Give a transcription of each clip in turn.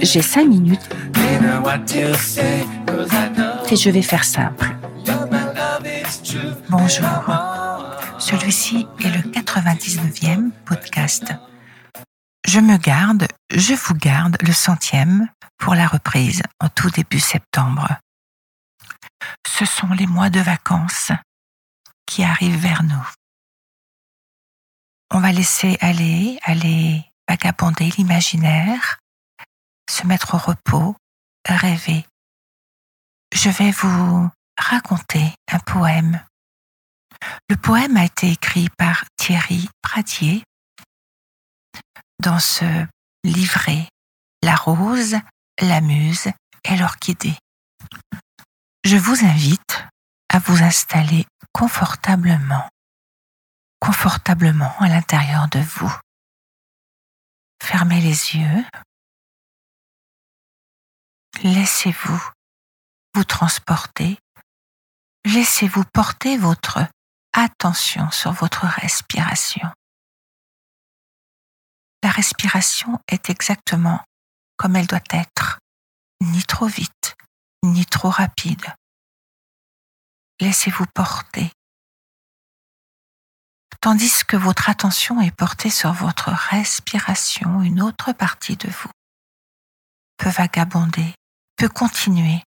J'ai cinq minutes et je vais faire simple. Bonjour. Celui-ci est le 99e podcast. Je me garde, je vous garde le centième pour la reprise en tout début septembre. Ce sont les mois de vacances qui arrivent vers nous. On va laisser aller, aller vagabonder l'imaginaire, se mettre au repos, rêver. Je vais vous raconter un poème. Le poème a été écrit par Thierry Pradier dans ce livret La rose, la muse et l'orchidée. Je vous invite à vous installer confortablement, confortablement à l'intérieur de vous. Fermez les yeux. Laissez-vous vous transporter. Laissez-vous porter votre attention sur votre respiration. La respiration est exactement comme elle doit être, ni trop vite, ni trop rapide. Laissez-vous porter. Tandis que votre attention est portée sur votre respiration, une autre partie de vous peut vagabonder, peut continuer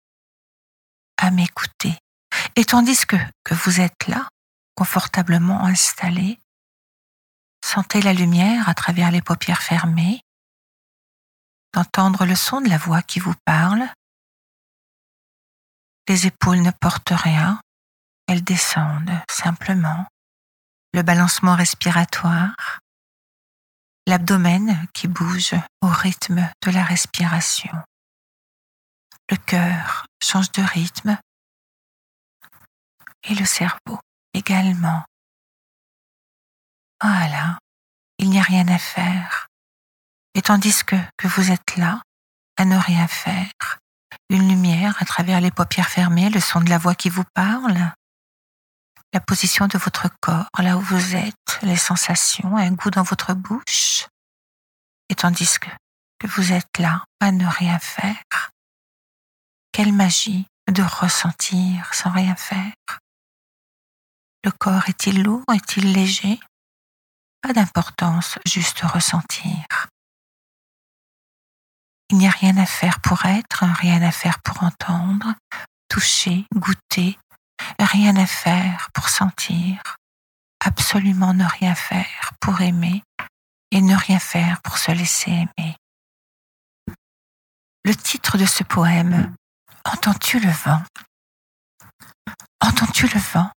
à m'écouter. Et tandis que, que vous êtes là, confortablement installé, sentez la lumière à travers les paupières fermées, d'entendre le son de la voix qui vous parle. Les épaules ne portent rien, elles descendent simplement. Le balancement respiratoire, l'abdomen qui bouge au rythme de la respiration. Le cœur change de rythme et le cerveau également. Voilà, il n'y a rien à faire. Et tandis que, que vous êtes là, à ne rien faire, une lumière à travers les paupières fermées, le son de la voix qui vous parle, la position de votre corps, là où vous êtes, les sensations, un goût dans votre bouche. Et tandis que, vous êtes là, à ne rien faire, quelle magie de ressentir sans rien faire. Le corps est-il lourd, est-il léger? Pas d'importance, juste ressentir. Il n'y a rien à faire pour être, rien à faire pour entendre, toucher, goûter, rien à faire pour sentir, absolument ne rien faire pour aimer et ne rien faire pour se laisser aimer. Le titre de ce poème, Entends-tu le vent? Entends-tu le vent?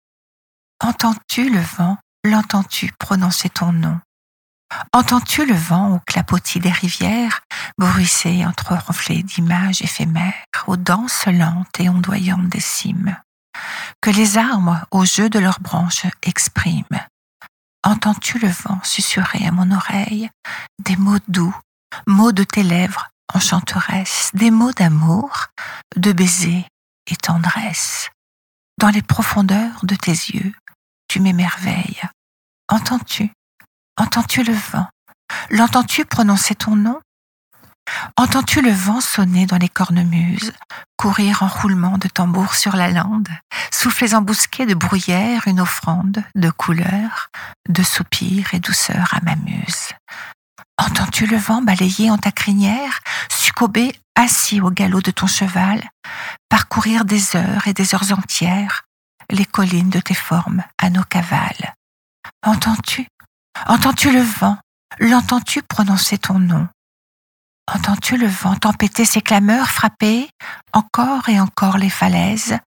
Entends-tu le vent? L'entends-tu prononcer ton nom? Entends-tu le vent au clapotis des rivières, bruisser entre reflets d'images éphémères, aux danses lentes et ondoyantes des cimes, que les arbres, au jeu de leurs branches, expriment. Entends-tu le vent susurrer à mon oreille? Des mots doux, mots de tes lèvres, enchanteresse, des mots d'amour, de baisers et tendresse. Dans les profondeurs de tes yeux, tu m'émerveilles. Entends-tu? Entends-tu le vent? L'entends-tu prononcer ton nom? Entends-tu le vent sonner dans les cornemuses, courir en roulement de tambour sur la lande, souffler embusqués de bruyère une offrande de couleurs, de soupirs et douceur à ma muse? Entends-tu le vent balayer en ta crinière, succomber assis au galop de ton cheval, parcourir des heures et des heures entières les collines de tes formes à nos cavales? Entends-tu? Entends-tu le vent? L'entends-tu prononcer ton nom? Entends-tu le vent tempêter ses clameurs, frapper encore et encore les falaises,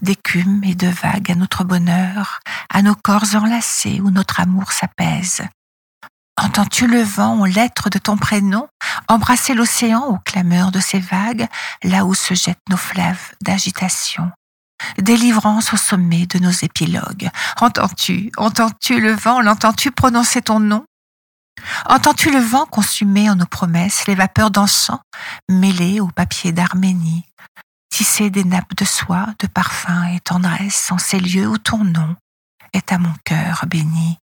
d'écume et de vagues à notre bonheur, à nos corps enlacés où notre amour s'apaise? Entends-tu le vent aux lettres de ton prénom embrasser l'océan aux clameurs de ses vagues, là où se jettent nos fleuves d'agitation? Délivrance au sommet de nos épilogues. Entends-tu, entends-tu le vent, l'entends-tu prononcer ton nom? Entends-tu le vent consumer en nos promesses les vapeurs d'encens mêlées au papier d'Arménie, tisser des nappes de soie, de parfum et tendresse en ces lieux où ton nom est à mon cœur béni?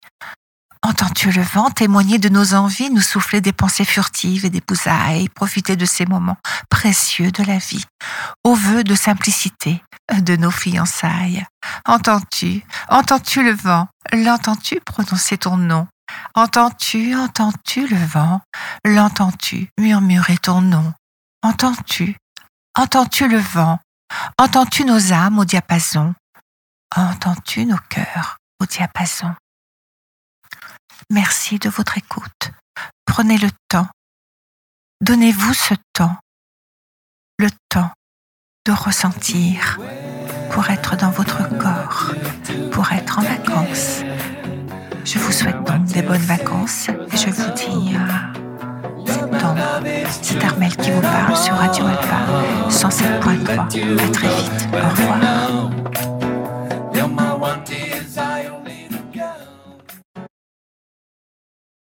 Entends-tu le vent témoigner de nos envies, nous souffler des pensées furtives et des bousailles, profiter de ces moments précieux de la vie, au vœu de simplicité de nos fiançailles? Entends-tu, entends-tu le vent, l'entends-tu prononcer ton nom? Entends-tu, entends-tu le vent, l'entends-tu murmurer ton nom? Entends-tu, entends-tu le vent, entends-tu nos âmes au diapason? Entends-tu nos cœurs au diapason? Merci de votre écoute. Prenez le temps. Donnez-vous ce temps. Le temps de ressentir pour être dans votre corps, pour être en vacances. Je vous souhaite donc des bonnes vacances et je vous dis à septembre. C'est Armel qui vous parle sur Radio Alpha 107.3. À très vite. Au revoir.